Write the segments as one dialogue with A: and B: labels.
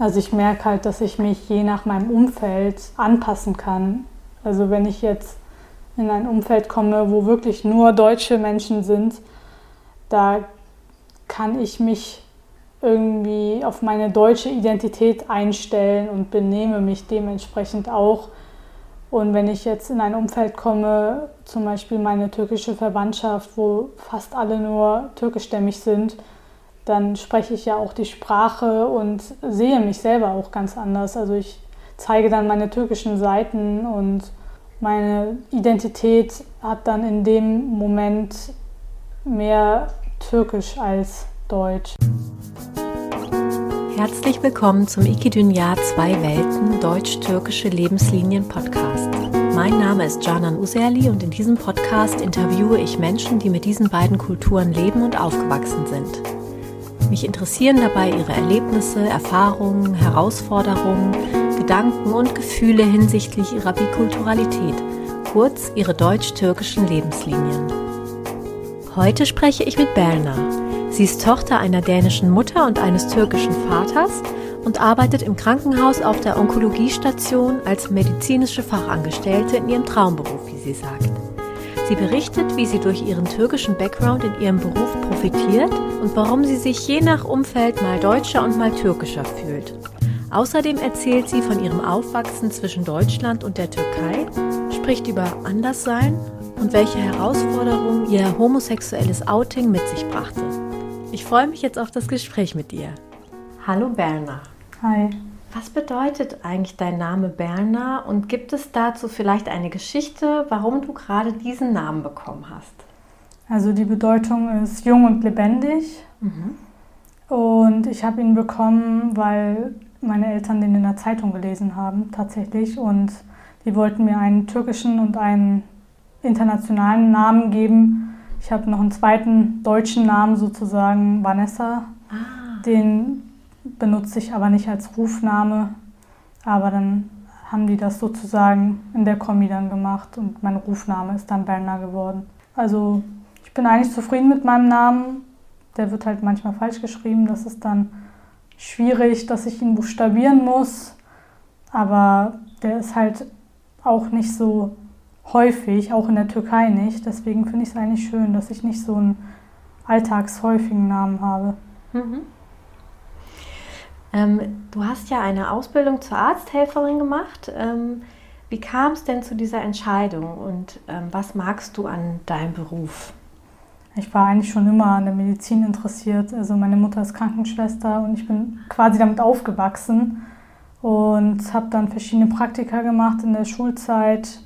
A: Also ich merke halt, dass ich mich je nach meinem Umfeld anpassen kann. Also wenn ich jetzt in ein Umfeld komme, wo wirklich nur deutsche Menschen sind, da kann ich mich irgendwie auf meine deutsche Identität einstellen und benehme mich dementsprechend auch. Und wenn ich jetzt in ein Umfeld komme, zum Beispiel meine türkische Verwandtschaft, wo fast alle nur türkischstämmig sind, dann spreche ich ja auch die Sprache und sehe mich selber auch ganz anders. Also ich zeige dann meine türkischen Seiten und meine Identität hat dann in dem Moment mehr türkisch als deutsch.
B: Herzlich willkommen zum Ikidünya Zwei Welten Deutsch-Türkische Lebenslinien Podcast. Mein Name ist Canan Userli und in diesem Podcast interviewe ich Menschen, die mit diesen beiden Kulturen leben und aufgewachsen sind. Mich interessieren dabei ihre Erlebnisse, Erfahrungen, Herausforderungen, Gedanken und Gefühle hinsichtlich ihrer Bikulturalität, kurz ihre deutsch-türkischen Lebenslinien. Heute spreche ich mit Berna. Sie ist Tochter einer dänischen Mutter und eines türkischen Vaters und arbeitet im Krankenhaus auf der Onkologiestation als medizinische Fachangestellte in ihrem Traumberuf, wie sie sagt. Sie berichtet, wie sie durch ihren türkischen Background in ihrem Beruf profitiert und warum sie sich je nach Umfeld mal deutscher und mal türkischer fühlt. Außerdem erzählt sie von ihrem Aufwachsen zwischen Deutschland und der Türkei, spricht über Anderssein und welche Herausforderungen ihr homosexuelles Outing mit sich brachte. Ich freue mich jetzt auf das Gespräch mit dir. Hallo Berna.
A: Hi.
B: Was bedeutet eigentlich dein Name Berna und gibt es dazu vielleicht eine Geschichte, warum du gerade diesen Namen bekommen hast?
A: Also die Bedeutung ist jung und lebendig. Mhm. Und ich habe ihn bekommen, weil meine Eltern den in der Zeitung gelesen haben, tatsächlich. Und die wollten mir einen türkischen und einen internationalen Namen geben. Ich habe noch einen zweiten deutschen Namen sozusagen, Vanessa. Ah. Den benutze ich aber nicht als Rufname. Aber dann haben die das sozusagen in der Kombi dann gemacht und mein Rufname ist dann Berna geworden. Also ich bin eigentlich zufrieden mit meinem Namen. Der wird halt manchmal falsch geschrieben. Das ist dann schwierig, dass ich ihn buchstabieren muss. Aber der ist halt auch nicht so häufig, auch in der Türkei nicht. Deswegen finde ich es eigentlich schön, dass ich nicht so einen alltagshäufigen Namen habe. Mhm.
B: Ähm, du hast ja eine Ausbildung zur Arzthelferin gemacht. Ähm, wie kam es denn zu dieser Entscheidung und ähm, was magst du an deinem Beruf?
A: Ich war eigentlich schon immer an der Medizin interessiert. Also meine Mutter ist Krankenschwester und ich bin quasi damit aufgewachsen und habe dann verschiedene Praktika gemacht in der Schulzeit.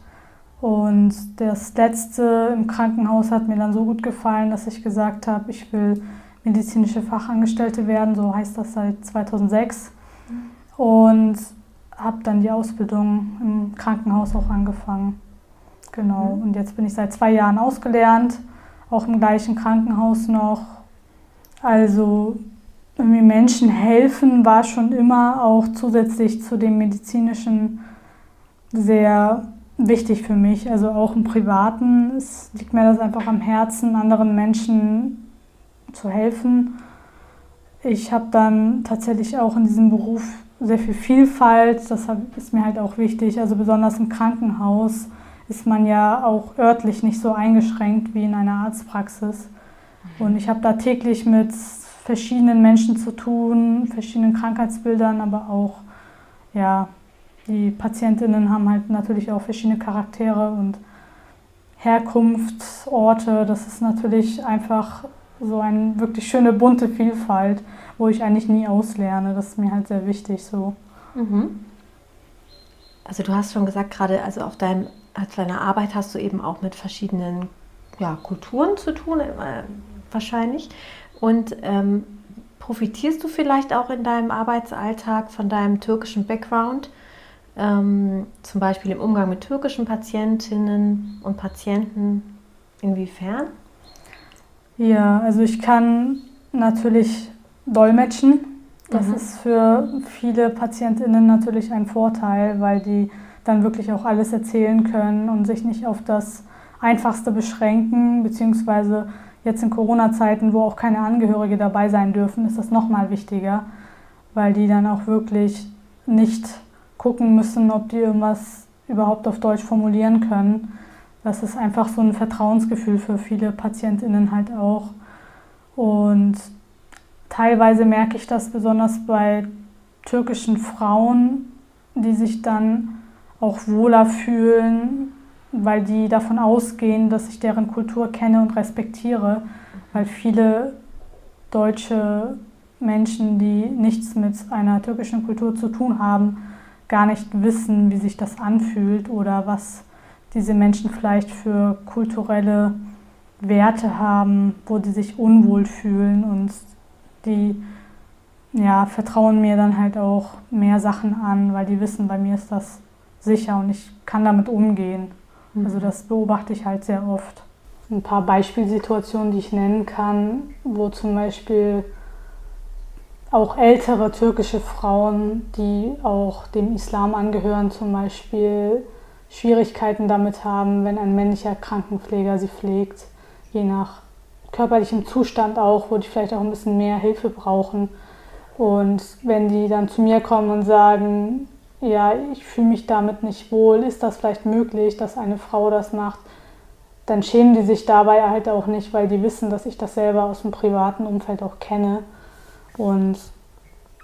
A: Und das letzte im Krankenhaus hat mir dann so gut gefallen, dass ich gesagt habe, ich will medizinische Fachangestellte werden, so heißt das seit 2006. Und habe dann die Ausbildung im Krankenhaus auch angefangen. Genau. Mhm. Und jetzt bin ich seit zwei Jahren ausgelernt, auch im gleichen Krankenhaus noch. Also irgendwie Menschen helfen war schon immer auch zusätzlich zu dem medizinischen sehr wichtig für mich. Also auch im Privaten es liegt mir das einfach am Herzen, anderen Menschen zu helfen. Ich habe dann tatsächlich auch in diesem Beruf sehr viel Vielfalt, das ist mir halt auch wichtig. Also besonders im Krankenhaus ist man ja auch örtlich nicht so eingeschränkt wie in einer Arztpraxis. Und ich habe da täglich mit verschiedenen Menschen zu tun, verschiedenen Krankheitsbildern, aber auch, ja, die Patientinnen haben halt natürlich auch verschiedene Charaktere und Herkunftsorte. Das ist natürlich einfach so eine wirklich schöne bunte Vielfalt, wo ich eigentlich nie auslerne. Das ist mir halt sehr wichtig so. Mhm.
B: Also du hast schon gesagt, gerade also auf deinem, auf deiner Arbeit hast du eben auch mit verschiedenen ja, Kulturen zu tun, äh, wahrscheinlich. Und ähm, profitierst du vielleicht auch in deinem Arbeitsalltag von deinem türkischen Background? Ähm, zum Beispiel im Umgang mit türkischen Patientinnen und Patienten. Inwiefern?
A: Ja, also ich kann natürlich dolmetschen. Das mhm. ist für viele Patientinnen natürlich ein Vorteil, weil die dann wirklich auch alles erzählen können und sich nicht auf das Einfachste beschränken, beziehungsweise jetzt in Corona-Zeiten, wo auch keine Angehörige dabei sein dürfen, ist das nochmal wichtiger, weil die dann auch wirklich nicht gucken müssen, ob die irgendwas überhaupt auf Deutsch formulieren können. Das ist einfach so ein Vertrauensgefühl für viele Patientinnen halt auch. Und teilweise merke ich das besonders bei türkischen Frauen, die sich dann auch wohler fühlen, weil die davon ausgehen, dass ich deren Kultur kenne und respektiere, weil viele deutsche Menschen, die nichts mit einer türkischen Kultur zu tun haben, gar nicht wissen, wie sich das anfühlt oder was diese Menschen vielleicht für kulturelle Werte haben, wo die sich unwohl fühlen und die ja, vertrauen mir dann halt auch mehr Sachen an, weil die wissen, bei mir ist das sicher und ich kann damit umgehen. Mhm. Also das beobachte ich halt sehr oft. Ein paar Beispielsituationen, die ich nennen kann, wo zum Beispiel auch ältere türkische Frauen, die auch dem Islam angehören, zum Beispiel Schwierigkeiten damit haben, wenn ein männlicher Krankenpfleger sie pflegt, je nach körperlichem Zustand auch, wo die vielleicht auch ein bisschen mehr Hilfe brauchen. Und wenn die dann zu mir kommen und sagen, ja, ich fühle mich damit nicht wohl, ist das vielleicht möglich, dass eine Frau das macht, dann schämen die sich dabei halt auch nicht, weil die wissen, dass ich das selber aus dem privaten Umfeld auch kenne und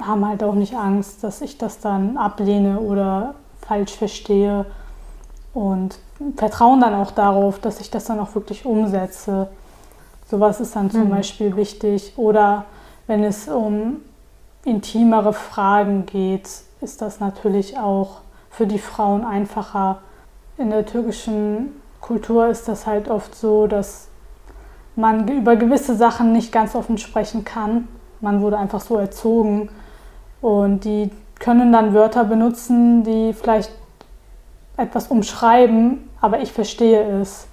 A: haben halt auch nicht Angst, dass ich das dann ablehne oder falsch verstehe und vertrauen dann auch darauf, dass ich das dann auch wirklich umsetze. Sowas ist dann zum mhm. Beispiel wichtig. Oder wenn es um intimere Fragen geht, ist das natürlich auch für die Frauen einfacher. In der türkischen Kultur ist das halt oft so, dass man über gewisse Sachen nicht ganz offen sprechen kann. Man wurde einfach so erzogen und die können dann Wörter benutzen, die vielleicht etwas umschreiben, aber ich verstehe es.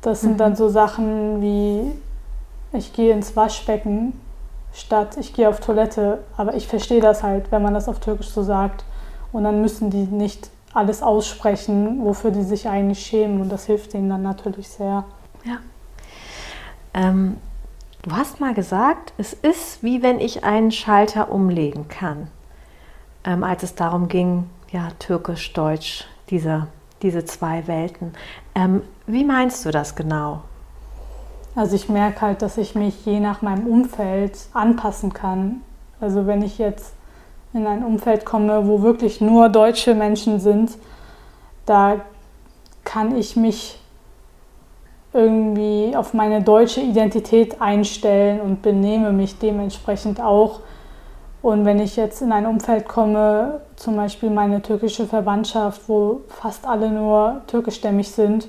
A: Das sind mhm. dann so Sachen wie, ich gehe ins Waschbecken statt ich gehe auf Toilette, aber ich verstehe das halt, wenn man das auf Türkisch so sagt. Und dann müssen die nicht alles aussprechen, wofür die sich eigentlich schämen. Und das hilft ihnen dann natürlich sehr.
B: Ja. Ähm, du hast mal gesagt, es ist wie wenn ich einen Schalter umlegen kann, ähm, als es darum ging, ja, türkisch-deutsch diese, diese zwei Welten. Ähm, wie meinst du das genau?
A: Also ich merke halt, dass ich mich je nach meinem Umfeld anpassen kann. Also wenn ich jetzt in ein Umfeld komme, wo wirklich nur deutsche Menschen sind, da kann ich mich irgendwie auf meine deutsche Identität einstellen und benehme mich dementsprechend auch und wenn ich jetzt in ein Umfeld komme, zum Beispiel meine türkische Verwandtschaft, wo fast alle nur türkischstämmig sind,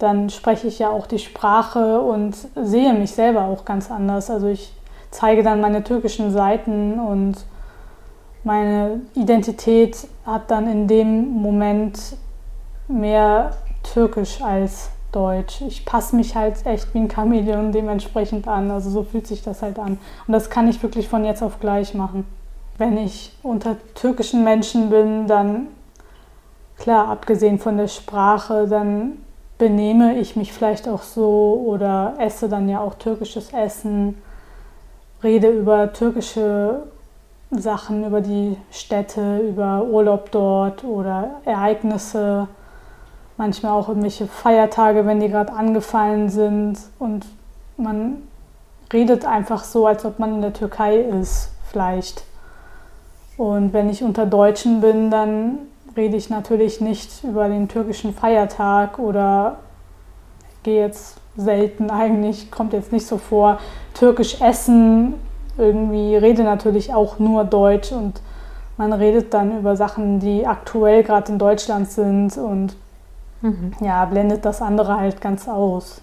A: dann spreche ich ja auch die Sprache und sehe mich selber auch ganz anders. Also ich zeige dann meine türkischen Seiten und meine Identität hat dann in dem Moment mehr türkisch als Deutsch. Ich passe mich halt echt wie ein Chamäleon dementsprechend an. Also so fühlt sich das halt an. Und das kann ich wirklich von jetzt auf gleich machen. Wenn ich unter türkischen Menschen bin, dann, klar, abgesehen von der Sprache, dann benehme ich mich vielleicht auch so oder esse dann ja auch türkisches Essen, rede über türkische Sachen, über die Städte, über Urlaub dort oder Ereignisse manchmal auch irgendwelche Feiertage, wenn die gerade angefallen sind und man redet einfach so, als ob man in der Türkei ist, vielleicht. Und wenn ich unter Deutschen bin, dann rede ich natürlich nicht über den türkischen Feiertag oder gehe jetzt selten eigentlich, kommt jetzt nicht so vor, türkisch essen, irgendwie rede natürlich auch nur Deutsch und man redet dann über Sachen, die aktuell gerade in Deutschland sind und mhm. ja, blendet das andere halt ganz aus.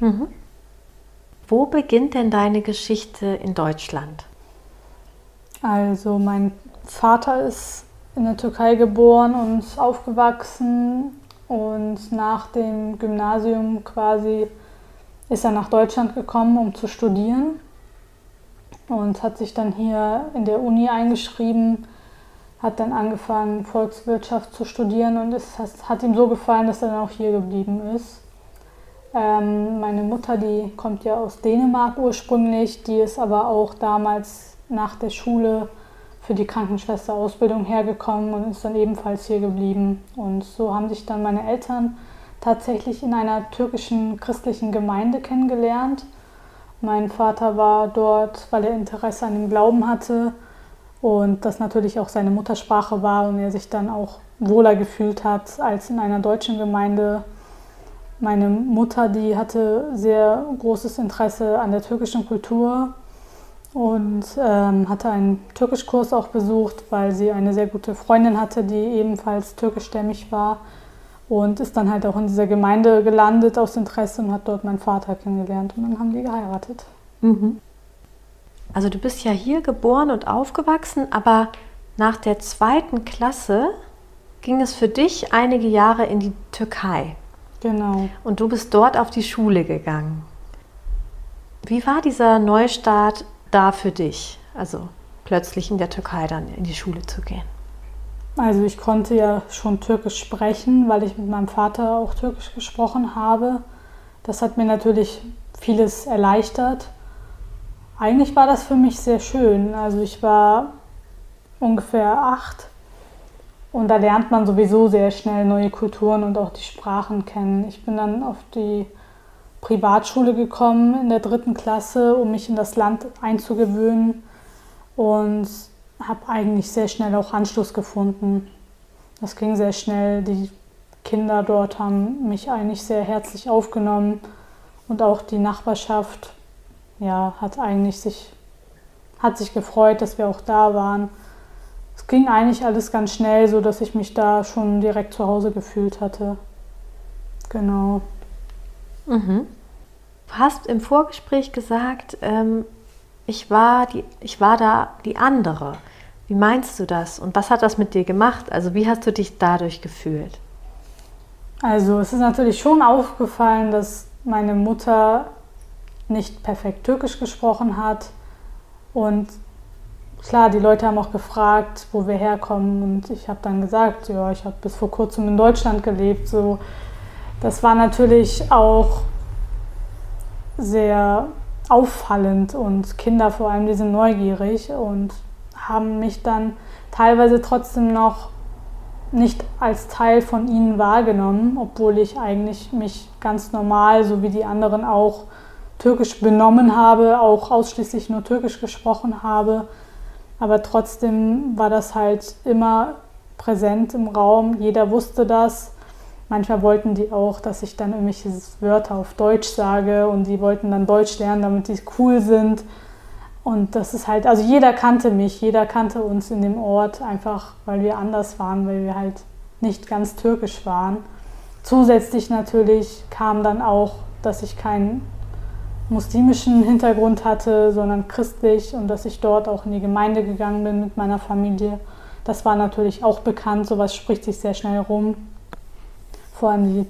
B: Mhm. Wo beginnt denn deine Geschichte in Deutschland?
A: Also mein Vater ist in der Türkei geboren und aufgewachsen und nach dem Gymnasium quasi ist er nach Deutschland gekommen, um zu studieren und hat sich dann hier in der Uni eingeschrieben hat dann angefangen, Volkswirtschaft zu studieren und es hat ihm so gefallen, dass er dann auch hier geblieben ist. Ähm, meine Mutter, die kommt ja aus Dänemark ursprünglich, die ist aber auch damals nach der Schule für die Krankenschwesterausbildung hergekommen und ist dann ebenfalls hier geblieben. Und so haben sich dann meine Eltern tatsächlich in einer türkischen christlichen Gemeinde kennengelernt. Mein Vater war dort, weil er Interesse an dem Glauben hatte und das natürlich auch seine Muttersprache war und er sich dann auch wohler gefühlt hat als in einer deutschen Gemeinde. Meine Mutter, die hatte sehr großes Interesse an der türkischen Kultur und ähm, hatte einen Türkischkurs auch besucht, weil sie eine sehr gute Freundin hatte, die ebenfalls türkischstämmig war und ist dann halt auch in dieser Gemeinde gelandet aus Interesse und hat dort meinen Vater kennengelernt und dann haben die geheiratet. Mhm.
B: Also du bist ja hier geboren und aufgewachsen, aber nach der zweiten Klasse ging es für dich einige Jahre in die Türkei.
A: Genau.
B: Und du bist dort auf die Schule gegangen. Wie war dieser Neustart da für dich? Also plötzlich in der Türkei dann in die Schule zu gehen.
A: Also ich konnte ja schon Türkisch sprechen, weil ich mit meinem Vater auch Türkisch gesprochen habe. Das hat mir natürlich vieles erleichtert. Eigentlich war das für mich sehr schön. Also ich war ungefähr acht und da lernt man sowieso sehr schnell neue Kulturen und auch die Sprachen kennen. Ich bin dann auf die Privatschule gekommen in der dritten Klasse, um mich in das Land einzugewöhnen und habe eigentlich sehr schnell auch Anschluss gefunden. Das ging sehr schnell. Die Kinder dort haben mich eigentlich sehr herzlich aufgenommen und auch die Nachbarschaft ja, hat eigentlich sich, hat sich gefreut, dass wir auch da waren. Es ging eigentlich alles ganz schnell, so dass ich mich da schon direkt zu Hause gefühlt hatte. Genau.
B: Mhm. Du hast im Vorgespräch gesagt, ähm, ich, war die, ich war da die andere. Wie meinst du das und was hat das mit dir gemacht? Also wie hast du dich dadurch gefühlt?
A: Also es ist natürlich schon aufgefallen, dass meine Mutter nicht perfekt Türkisch gesprochen hat. Und klar, die Leute haben auch gefragt, wo wir herkommen. Und ich habe dann gesagt, ja, ich habe bis vor kurzem in Deutschland gelebt. So, das war natürlich auch sehr auffallend und Kinder vor allem, die sind neugierig und haben mich dann teilweise trotzdem noch nicht als Teil von ihnen wahrgenommen, obwohl ich eigentlich mich ganz normal, so wie die anderen auch, Türkisch benommen habe, auch ausschließlich nur Türkisch gesprochen habe. Aber trotzdem war das halt immer präsent im Raum. Jeder wusste das. Manchmal wollten die auch, dass ich dann irgendwelche Wörter auf Deutsch sage und die wollten dann Deutsch lernen, damit die cool sind. Und das ist halt, also jeder kannte mich, jeder kannte uns in dem Ort, einfach weil wir anders waren, weil wir halt nicht ganz türkisch waren. Zusätzlich natürlich kam dann auch, dass ich kein muslimischen Hintergrund hatte, sondern christlich und dass ich dort auch in die Gemeinde gegangen bin mit meiner Familie. Das war natürlich auch bekannt, sowas spricht sich sehr schnell rum. Vor allem die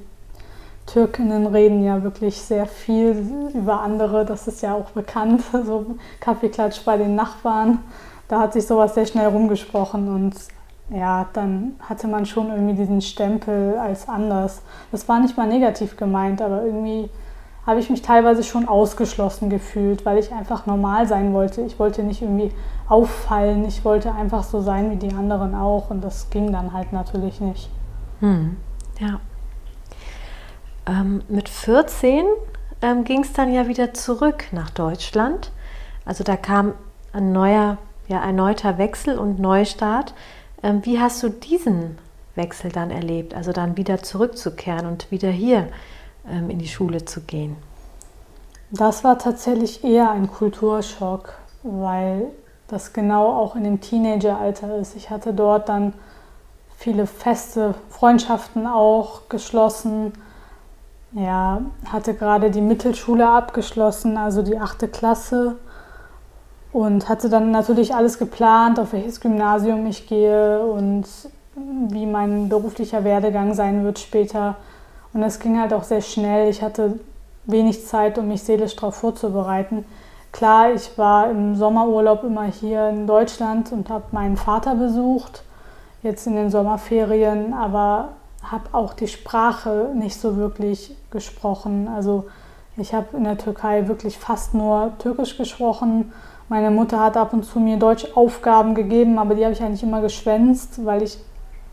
A: Türkinnen reden ja wirklich sehr viel über andere, das ist ja auch bekannt, so Kaffeeklatsch bei den Nachbarn. Da hat sich sowas sehr schnell rumgesprochen und ja, dann hatte man schon irgendwie diesen Stempel als anders. Das war nicht mal negativ gemeint, aber irgendwie habe ich mich teilweise schon ausgeschlossen gefühlt, weil ich einfach normal sein wollte. Ich wollte nicht irgendwie auffallen, ich wollte einfach so sein wie die anderen auch und das ging dann halt natürlich nicht.
B: Hm. Ja. Ähm, mit 14 ähm, ging es dann ja wieder zurück nach Deutschland. Also da kam ein neuer, ja, erneuter Wechsel und Neustart. Ähm, wie hast du diesen Wechsel dann erlebt? Also dann wieder zurückzukehren und wieder hier in die Schule zu gehen?
A: Das war tatsächlich eher ein Kulturschock, weil das genau auch in dem Teenageralter ist. Ich hatte dort dann viele feste Freundschaften auch geschlossen. Ja, hatte gerade die Mittelschule abgeschlossen, also die achte Klasse und hatte dann natürlich alles geplant, auf welches Gymnasium ich gehe und wie mein beruflicher Werdegang sein wird später. Und es ging halt auch sehr schnell. Ich hatte wenig Zeit, um mich seelisch darauf vorzubereiten. Klar, ich war im Sommerurlaub immer hier in Deutschland und habe meinen Vater besucht, jetzt in den Sommerferien, aber habe auch die Sprache nicht so wirklich gesprochen. Also ich habe in der Türkei wirklich fast nur Türkisch gesprochen. Meine Mutter hat ab und zu mir Deutschaufgaben gegeben, aber die habe ich eigentlich immer geschwänzt, weil ich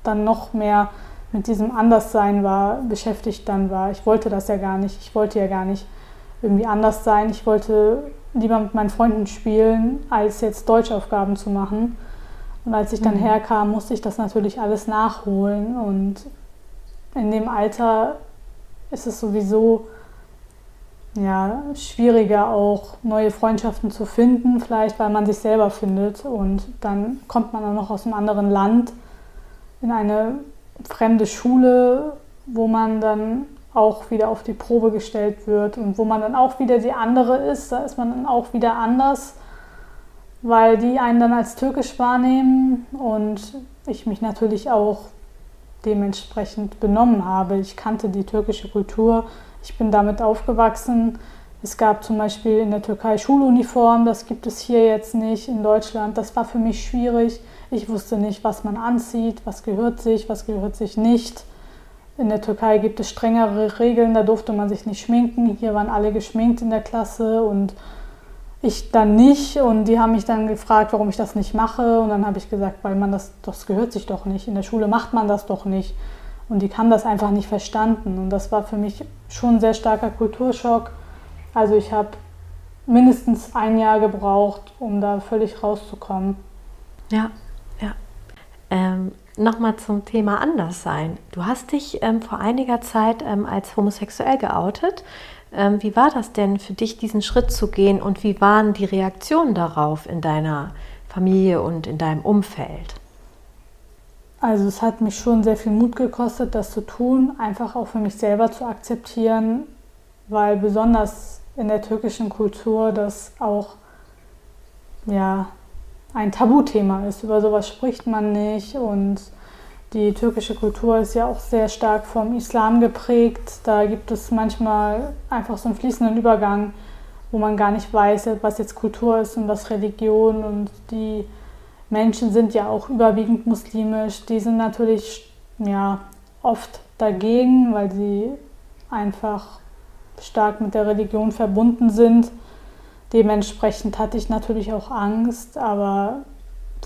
A: dann noch mehr mit diesem Anderssein war, beschäftigt dann war. Ich wollte das ja gar nicht. Ich wollte ja gar nicht irgendwie anders sein. Ich wollte lieber mit meinen Freunden spielen, als jetzt Deutschaufgaben zu machen. Und als ich dann mhm. herkam, musste ich das natürlich alles nachholen. Und in dem Alter ist es sowieso ja, schwieriger, auch neue Freundschaften zu finden, vielleicht weil man sich selber findet. Und dann kommt man auch noch aus einem anderen Land in eine fremde Schule, wo man dann auch wieder auf die Probe gestellt wird und wo man dann auch wieder die andere ist, da ist man dann auch wieder anders, weil die einen dann als türkisch wahrnehmen und ich mich natürlich auch dementsprechend benommen habe. Ich kannte die türkische Kultur, ich bin damit aufgewachsen. Es gab zum Beispiel in der Türkei Schuluniform, das gibt es hier jetzt nicht in Deutschland. Das war für mich schwierig. Ich wusste nicht, was man anzieht, was gehört sich, was gehört sich nicht. In der Türkei gibt es strengere Regeln, da durfte man sich nicht schminken. Hier waren alle geschminkt in der Klasse und ich dann nicht. Und die haben mich dann gefragt, warum ich das nicht mache. Und dann habe ich gesagt, weil man das, das gehört sich doch nicht. In der Schule macht man das doch nicht. Und die haben das einfach nicht verstanden. Und das war für mich schon ein sehr starker Kulturschock. Also ich habe mindestens ein Jahr gebraucht, um da völlig rauszukommen.
B: Ja. Ähm, Nochmal zum Thema Anderssein. Du hast dich ähm, vor einiger Zeit ähm, als homosexuell geoutet. Ähm, wie war das denn für dich, diesen Schritt zu gehen und wie waren die Reaktionen darauf in deiner Familie und in deinem Umfeld?
A: Also es hat mich schon sehr viel Mut gekostet, das zu tun, einfach auch für mich selber zu akzeptieren, weil besonders in der türkischen Kultur das auch ja, ein Tabuthema ist. Über sowas spricht man nicht und die türkische Kultur ist ja auch sehr stark vom Islam geprägt. Da gibt es manchmal einfach so einen fließenden Übergang, wo man gar nicht weiß, was jetzt Kultur ist und was Religion. Und die Menschen sind ja auch überwiegend muslimisch. Die sind natürlich ja, oft dagegen, weil sie einfach stark mit der Religion verbunden sind. Dementsprechend hatte ich natürlich auch Angst, aber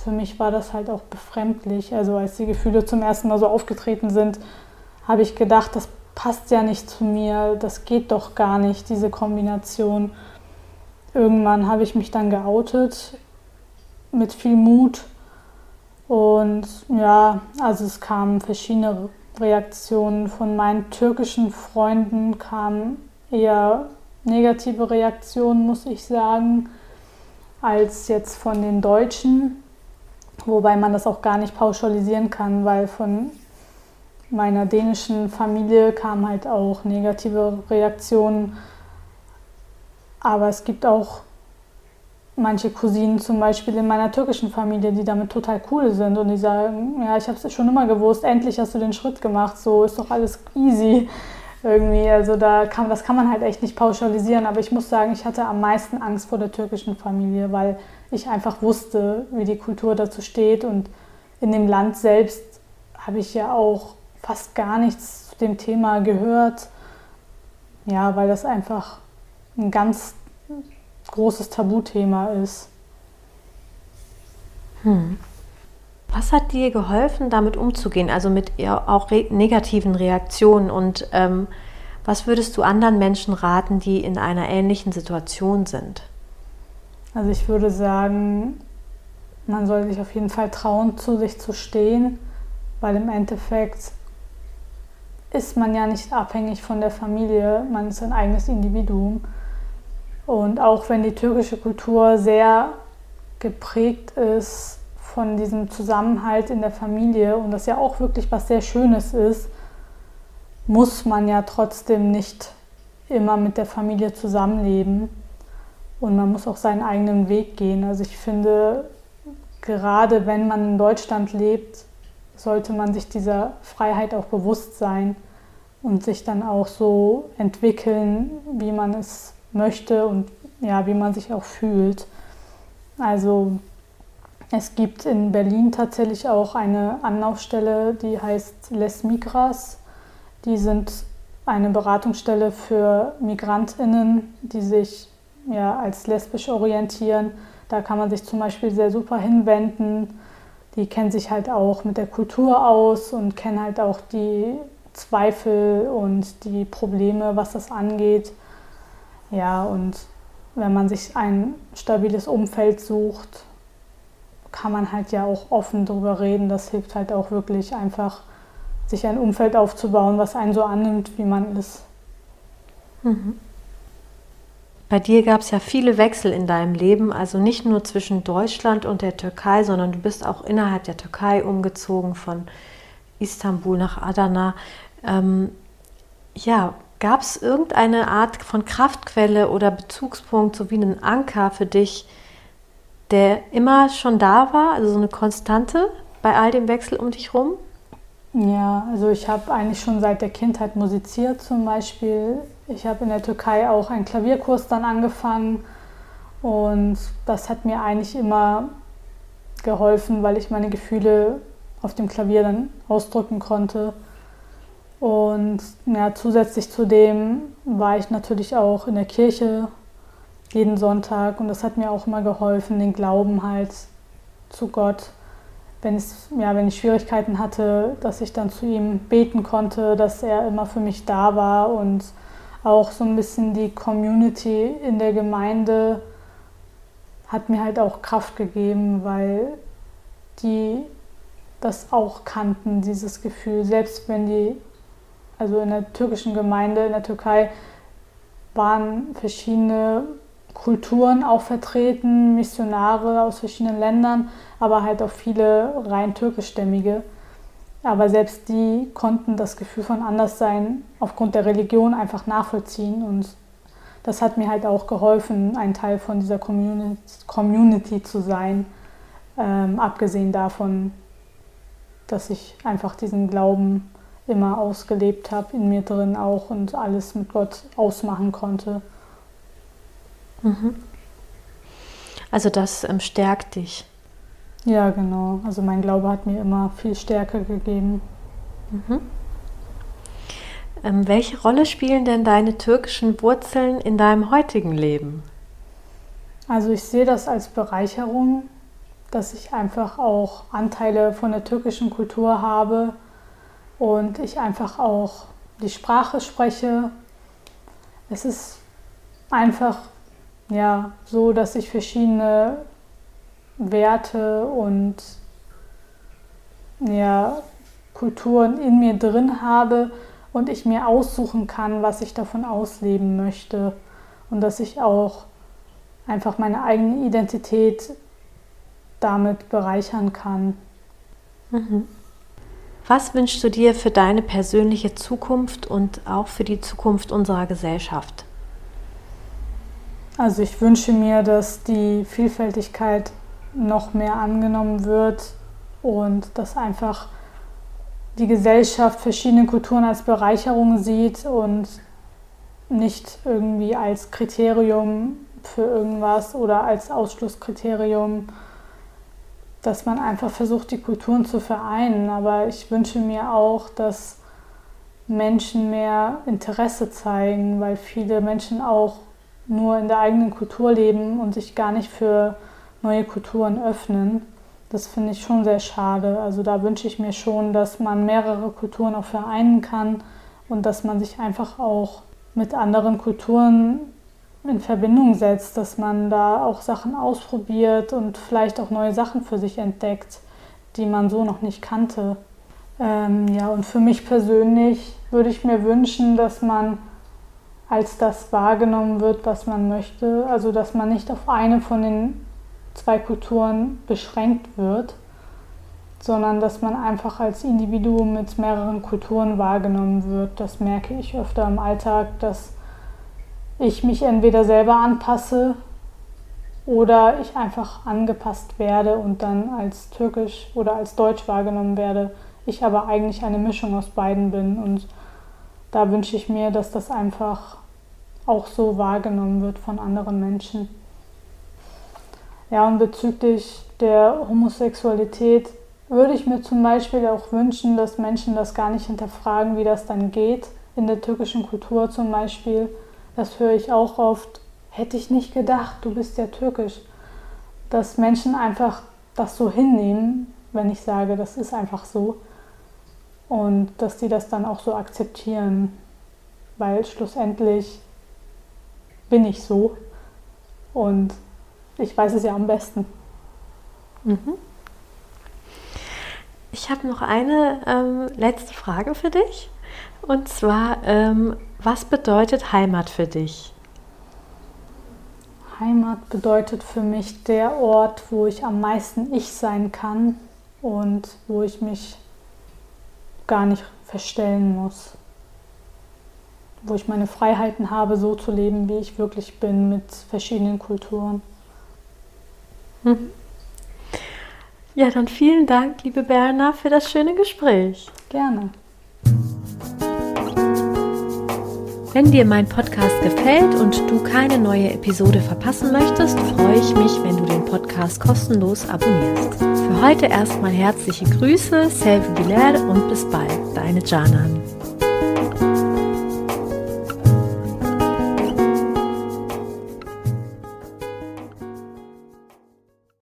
A: für mich war das halt auch befremdlich. Also als die Gefühle zum ersten Mal so aufgetreten sind, habe ich gedacht, das passt ja nicht zu mir, das geht doch gar nicht, diese Kombination. Irgendwann habe ich mich dann geoutet mit viel Mut und ja, also es kamen verschiedene Reaktionen von meinen türkischen Freunden, kamen eher negative Reaktionen, muss ich sagen, als jetzt von den Deutschen. Wobei man das auch gar nicht pauschalisieren kann, weil von meiner dänischen Familie kamen halt auch negative Reaktionen. Aber es gibt auch manche Cousinen zum Beispiel in meiner türkischen Familie, die damit total cool sind und die sagen, ja, ich habe es schon immer gewusst, endlich hast du den Schritt gemacht, so ist doch alles easy irgendwie. Also da kann, das kann man halt echt nicht pauschalisieren. Aber ich muss sagen, ich hatte am meisten Angst vor der türkischen Familie, weil ich einfach wusste, wie die Kultur dazu steht. Und in dem Land selbst habe ich ja auch fast gar nichts zu dem Thema gehört. Ja, weil das einfach ein ganz großes Tabuthema ist.
B: Hm. Was hat dir geholfen, damit umzugehen, also mit auch re negativen Reaktionen? Und ähm, was würdest du anderen Menschen raten, die in einer ähnlichen Situation sind?
A: Also ich würde sagen, man soll sich auf jeden Fall trauen, zu sich zu stehen, weil im Endeffekt ist man ja nicht abhängig von der Familie, man ist ein eigenes Individuum. Und auch wenn die türkische Kultur sehr geprägt ist von diesem Zusammenhalt in der Familie und das ja auch wirklich was sehr Schönes ist, muss man ja trotzdem nicht immer mit der Familie zusammenleben und man muss auch seinen eigenen Weg gehen. Also ich finde, gerade wenn man in Deutschland lebt, sollte man sich dieser Freiheit auch bewusst sein und sich dann auch so entwickeln, wie man es möchte und ja, wie man sich auch fühlt. Also es gibt in Berlin tatsächlich auch eine Anlaufstelle, die heißt Les Migras. Die sind eine Beratungsstelle für Migrantinnen, die sich ja, als lesbisch orientieren. Da kann man sich zum Beispiel sehr super hinwenden. Die kennen sich halt auch mit der Kultur aus und kennen halt auch die Zweifel und die Probleme, was das angeht. Ja, und wenn man sich ein stabiles Umfeld sucht, kann man halt ja auch offen darüber reden. Das hilft halt auch wirklich einfach, sich ein Umfeld aufzubauen, was einen so annimmt, wie man ist.
B: Mhm. Bei dir gab es ja viele Wechsel in deinem Leben, also nicht nur zwischen Deutschland und der Türkei, sondern du bist auch innerhalb der Türkei umgezogen von Istanbul nach Adana. Ähm, ja, gab es irgendeine Art von Kraftquelle oder Bezugspunkt, so wie einen Anker für dich, der immer schon da war, also so eine Konstante bei all dem Wechsel um dich rum?
A: Ja, also ich habe eigentlich schon seit der Kindheit musiziert zum Beispiel. Ich habe in der Türkei auch einen Klavierkurs dann angefangen und das hat mir eigentlich immer geholfen, weil ich meine Gefühle auf dem Klavier dann ausdrücken konnte. Und ja, zusätzlich zu dem war ich natürlich auch in der Kirche jeden Sonntag und das hat mir auch immer geholfen, den Glauben halt zu Gott wenn, es, ja, wenn ich Schwierigkeiten hatte, dass ich dann zu ihm beten konnte, dass er immer für mich da war und auch so ein bisschen die Community in der Gemeinde hat mir halt auch Kraft gegeben, weil die das auch kannten, dieses Gefühl. Selbst wenn die, also in der türkischen Gemeinde in der Türkei waren verschiedene Kulturen auch vertreten, Missionare aus verschiedenen Ländern, aber halt auch viele rein türkischstämmige. Aber selbst die konnten das Gefühl von Anderssein aufgrund der Religion einfach nachvollziehen und das hat mir halt auch geholfen, ein Teil von dieser Community zu sein, ähm, abgesehen davon, dass ich einfach diesen Glauben immer ausgelebt habe, in mir drin auch und alles mit Gott ausmachen konnte.
B: Mhm. Also das ähm, stärkt dich.
A: Ja, genau. Also mein Glaube hat mir immer viel Stärke gegeben. Mhm.
B: Ähm, welche Rolle spielen denn deine türkischen Wurzeln in deinem heutigen Leben?
A: Also ich sehe das als Bereicherung, dass ich einfach auch Anteile von der türkischen Kultur habe und ich einfach auch die Sprache spreche. Es ist einfach ja, so, dass ich verschiedene Werte und ja, Kulturen in mir drin habe und ich mir aussuchen kann, was ich davon ausleben möchte und dass ich auch einfach meine eigene Identität damit bereichern kann.
B: Mhm. Was wünschst du dir für deine persönliche Zukunft und auch für die Zukunft unserer Gesellschaft?
A: Also ich wünsche mir, dass die Vielfältigkeit noch mehr angenommen wird und dass einfach die Gesellschaft verschiedene Kulturen als Bereicherung sieht und nicht irgendwie als Kriterium für irgendwas oder als Ausschlusskriterium, dass man einfach versucht, die Kulturen zu vereinen. Aber ich wünsche mir auch, dass Menschen mehr Interesse zeigen, weil viele Menschen auch nur in der eigenen Kultur leben und sich gar nicht für neue Kulturen öffnen. Das finde ich schon sehr schade. Also da wünsche ich mir schon, dass man mehrere Kulturen auch vereinen kann und dass man sich einfach auch mit anderen Kulturen in Verbindung setzt, dass man da auch Sachen ausprobiert und vielleicht auch neue Sachen für sich entdeckt, die man so noch nicht kannte. Ähm, ja, und für mich persönlich würde ich mir wünschen, dass man als das wahrgenommen wird, was man möchte. Also dass man nicht auf eine von den zwei Kulturen beschränkt wird, sondern dass man einfach als Individuum mit mehreren Kulturen wahrgenommen wird. Das merke ich öfter im Alltag, dass ich mich entweder selber anpasse oder ich einfach angepasst werde und dann als türkisch oder als deutsch wahrgenommen werde. Ich aber eigentlich eine Mischung aus beiden bin und da wünsche ich mir, dass das einfach auch so wahrgenommen wird von anderen Menschen. Ja, und bezüglich der Homosexualität würde ich mir zum Beispiel auch wünschen, dass Menschen das gar nicht hinterfragen, wie das dann geht. In der türkischen Kultur zum Beispiel, das höre ich auch oft. Hätte ich nicht gedacht, du bist ja türkisch. dass Menschen einfach das so hinnehmen, wenn ich sage, das ist einfach so. Und dass die das dann auch so akzeptieren, weil schlussendlich bin ich so und ich weiß es ja am besten.
B: Mhm. Ich habe noch eine ähm, letzte Frage für dich. Und zwar, ähm, was bedeutet Heimat für dich?
A: Heimat bedeutet für mich der Ort, wo ich am meisten ich sein kann und wo ich mich gar nicht verstellen muss. Wo ich meine Freiheiten habe, so zu leben, wie ich wirklich bin, mit verschiedenen Kulturen.
B: Mhm. Ja, dann vielen Dank, liebe Berna, für das schöne Gespräch.
A: Gerne.
B: Wenn dir mein Podcast gefällt und du keine neue Episode verpassen möchtest, freue ich mich, wenn du den Podcast kostenlos abonnierst. Für heute erstmal herzliche Grüße, Selve Bilal und bis bald, deine Janan.